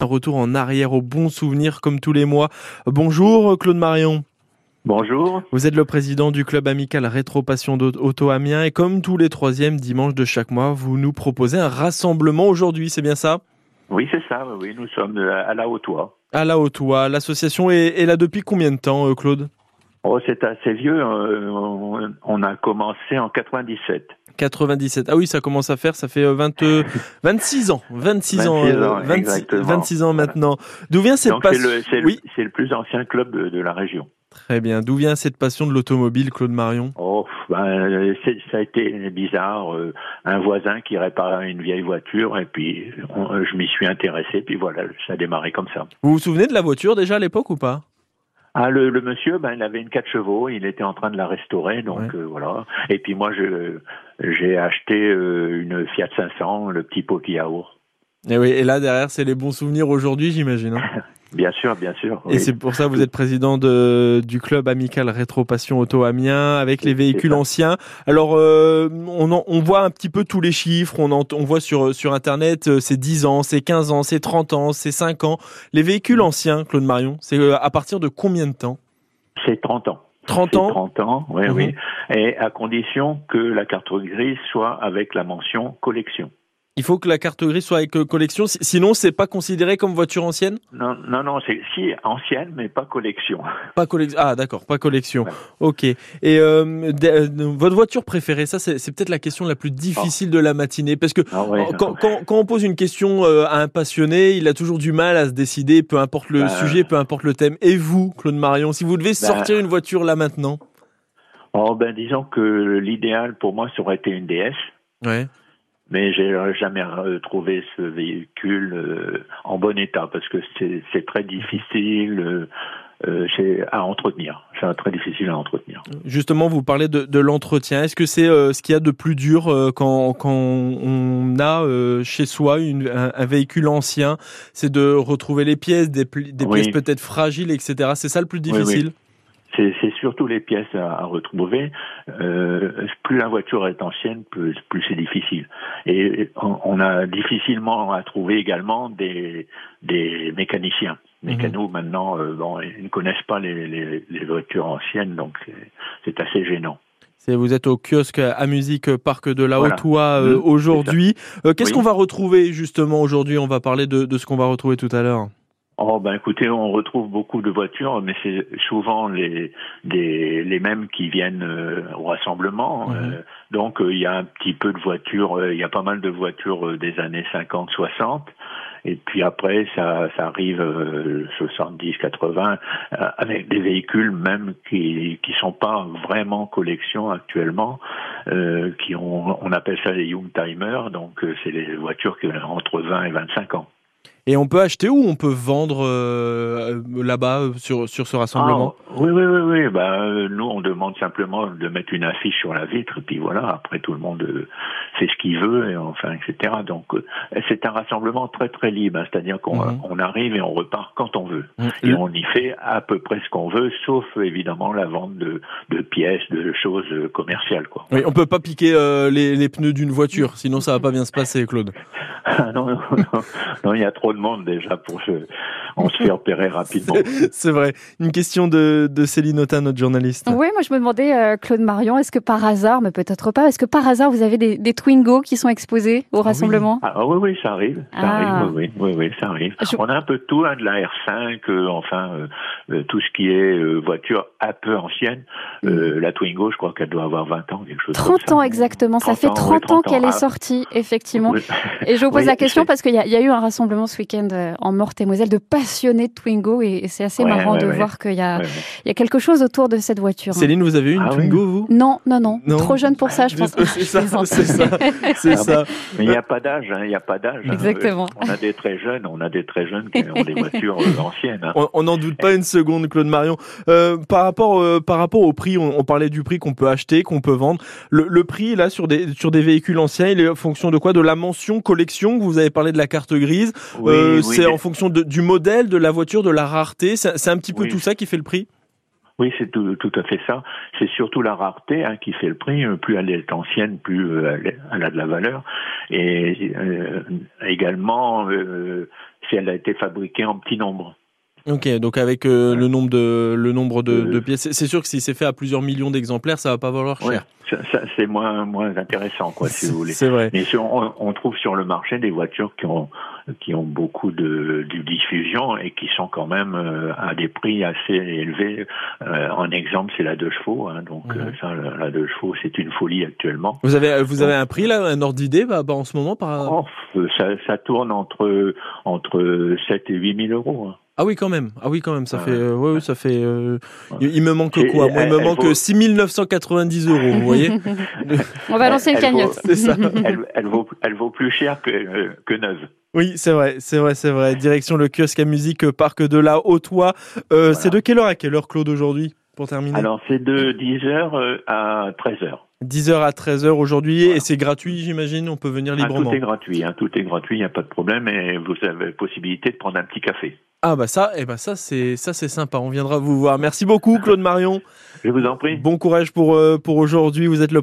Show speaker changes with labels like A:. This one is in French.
A: Un retour en arrière au bon souvenir comme tous les mois. Bonjour Claude Marion.
B: Bonjour.
A: Vous êtes le président du club amical Rétro Passion d'Auto Amiens et comme tous les troisièmes dimanches de chaque mois, vous nous proposez un rassemblement aujourd'hui, c'est bien ça?
B: Oui, c'est ça, oui, nous sommes à la Hautois.
A: À la Hautois, l'association est, là depuis combien de temps, euh, Claude?
B: Oh, c'est assez vieux, euh, on a commencé en 97.
A: 97. Ah oui, ça commence à faire, ça fait 20, euh, 26 ans. 26, ans, 26, ans maintenant. D'où vient cette passion
B: C'est le, c'est le, plus ancien club de, la région.
A: Très bien. D'où vient cette passion de l'automobile, Claude Marion?
B: Oh, ben, ça a été bizarre. Euh, un voisin qui réparait une vieille voiture et puis je m'y suis intéressé. Puis voilà, ça a démarré comme ça.
A: Vous vous souvenez de la voiture déjà à l'époque ou pas?
B: Ah, le, monsieur, ben, il avait une 4 chevaux, il était en train de la restaurer, donc euh, voilà. Et puis moi, je j'ai acheté euh, une Fiat 500, le petit pot yaourt.
A: Et oui, et là derrière, c'est les bons souvenirs aujourd'hui, j'imagine. Hein
B: Bien sûr, bien sûr.
A: Et c'est pour ça que vous êtes président de, du club amical Rétro Passion Auto Amiens avec les véhicules anciens. Alors, euh, on, on voit un petit peu tous les chiffres. On, on voit sur, sur Internet, euh, c'est 10 ans, c'est 15 ans, c'est 30 ans, c'est 5 ans. Les véhicules anciens, Claude Marion, c'est euh, à partir de combien de temps?
B: C'est 30 ans.
A: 30 ans
B: 30 ans, oui, oui. Mhm. Et à condition que la carte grise soit avec la mention collection.
A: Il faut que la carte grise soit avec euh, collection, sinon c'est pas considéré comme voiture ancienne?
B: Non, non, non, c'est si ancienne, mais pas collection.
A: Pas collection. Ah d'accord, pas collection. Ok. Et euh, euh, votre voiture préférée, ça c'est peut-être la question la plus difficile de la matinée, parce que ah quand, quand, on pose une question à un passionné, il a toujours du mal à se décider, peu importe le bah, sujet, peu importe le thème. Et vous, Claude Marion, si vous devez bah, sortir une voiture là maintenant?
B: Oh ben disons que l'idéal pour moi ça aurait été une DS.
A: Ouais
B: mais j'ai jamais trouvé ce véhicule euh, en bon état parce que c'est très difficile euh, euh à entretenir. C'est très difficile à entretenir.
A: Justement, vous parlez de, de l'entretien. Est-ce que c'est euh, ce qu'il y a de plus dur quand, quand on a chez soi une, un, véhicule ancien? C'est de retrouver les pièces, des, des pièces peut-être fragiles, etc. C'est ça le plus difficile?
B: C'est surtout les pièces à, retrouver. Euh, plus la voiture est ancienne, plus, plus c'est difficile. Et on, a difficilement à trouver également des, des mécaniciens. Les mhm. canaux maintenant, euh, bon, ils ne connaissent pas les, les, les voitures anciennes, donc c'est assez gênant.
A: Vous êtes au kiosque à musique Parc de la Haute-Oie euh, mmh, aujourd'hui. Euh, qu'est-ce qu'on va retrouver justement aujourd'hui? On va parler de, de ce qu'on va retrouver tout à l'heure.
B: Oh ben écoutez, on retrouve beaucoup de voitures, mais c'est souvent les des, les mêmes qui viennent euh, au rassemblement. Euh, donc euh, il y a un petit peu de voitures, il y a pas mal de voitures des années 50, 60. Et puis après, ça, ça arrive 70, 80, avec des véhicules même qui qui sont pas vraiment collection actuellement, qui ont, on appelle ça les young timers, donc c'est les voitures qui ont entre 20 et 25 ans.
A: Et on peut acheter ou on peut vendre euh, là-bas euh, sur, sur ce rassemblement?
B: Ah, Oui, oui, oui. oui. Bah, nous, on demande simplement de mettre une affiche sur la vitre, et puis voilà, après tout le monde fait ce qu'il veut, et enfin, etc. Donc, c'est un rassemblement très, très libre, hein. c'est-à-dire qu'on mhm. on arrive et on repart quand on veut. Mhm. Et on y fait à peu près ce qu'on veut, sauf évidemment la vente de, de pièces, de choses commerciales. Quoi.
A: Oui, on peut pas piquer les, les, pneus d'une voiture, sinon ça va pas bien se passer, Claude.
B: Ah, non, non, non, il y a trop de monde déjà pour se, on se fait repérer rapidement.
A: C'est vrai. Une question de, de Céline Autain, notre journaliste.
C: Oui, moi je me demandais, euh, Claude Marion, est-ce que par hasard, mais peut-être pas, est-ce que par hasard vous avez des, des Twingo qui sont exposés au ah rassemblement?
B: Ah, oui. oui, ça arrive. Ça ah. arrive, oui, oui, oui, ça arrive. On a un peu de tout, hein, de la R5, euh, enfin, euh, tout ce qui est voiture un peu ancienne. Mm. la Twingo, je crois qu'elle doit avoir 20 ans, quelque chose
C: 30 ans exactement, ça fait 30, ans, qu'elle est sortie, effectivement. Et je vous pose la question parce qu'il y, y, a eu un rassemblement ce week-end en Meurthe-et-Moselle de passionnés de Twingo et, c'est assez marrant de voir qu'il y, a, il y a quelque chose autour de cette voiture.
A: Hein. Céline, vous avez eu une ah Twingo, vous?
C: Non, non, non, Trop jeune pour ça, je pense.
A: C'est ça, c'est ça. C'est ça.
B: Mais il n'y a pas d'âge, hein, il n'y a pas d'âge.
C: Hein. Exactement.
B: On a des très jeunes, on a des très jeunes qui ont des voitures euh, anciennes.
A: On n'en doute pas une seconde, Claude Marion. Euh, par rapport, euh, par rapport au prix, on, parlait du prix qu'on peut acheter, qu'on peut vendre. Le, le, prix là sur des sur des véhicules anciens, il est en fonction de quoi? De la mention collection? Vous avez parlé de la carte grise. Oui, c'est en fonction de, du modèle, de la voiture, de la rareté. C'est un petit peu tout ça qui fait le prix?
B: Oui, c'est tout, tout, à fait ça. C'est surtout la rareté hein, qui fait le prix. Plus elle est ancienne, plus euh, elle, a de la valeur. Et euh, également, euh, si elle a été fabriquée en petit nombre.
A: Ok, donc avec euh, le nombre de le nombre de, de pièces, c'est sûr que si c'est fait à plusieurs millions d'exemplaires, ça va pas valoir cher.
B: ça, c'est moins moins intéressant, quoi, si vous voulez.
A: C'est vrai.
B: Mais on, on, trouve sur le marché des voitures qui ont qui ont beaucoup de, de diffusion et qui sont quand même euh, à des prix assez élevés. Euh, en exemple, c'est la deux chevaux. Hein, donc mhm. ça, la deux chevaux, c'est une folie actuellement.
A: Vous avez vous avez un prix là, un ordre d'idée bah, bah, en ce moment par.
B: Oh, ça, ça tourne entre entre 7 et 8 000 euros. Hein.
A: Ah oui, quand même. Ah oui, quand même. Ça fait. Euh, ouais, ça fait. Euh, il, me manque quoi? Moi, il me manque vaut... 6990 euros. Vous voyez?
C: On va lancer une cagnotte.
B: C'est ça. Elle, vaut, elle vaut plus cher que, euh, que neuve.
A: Oui, c'est vrai, c'est vrai, c'est vrai. Direction le kiosque à musique Parc de la Haute-Oie. C'est de quelle heure à quelle heure, Claude, aujourd'hui, pour terminer?
B: Alors, c'est de 10h à 13h.
A: 10h à 13h aujourd'hui et c'est gratuit, j'imagine. On peut venir ah, librement.
B: tout est gratuit, hein, tout est gratuit, il n'y a pas de problème et vous avez la possibilité de prendre un petit café.
A: Ah bah ça, et eh bah ça c'est ça c'est sympa. On viendra vous voir. Merci beaucoup Claude Marion.
B: Je vous en prie.
A: Bon courage pour euh, pour aujourd'hui. Vous êtes le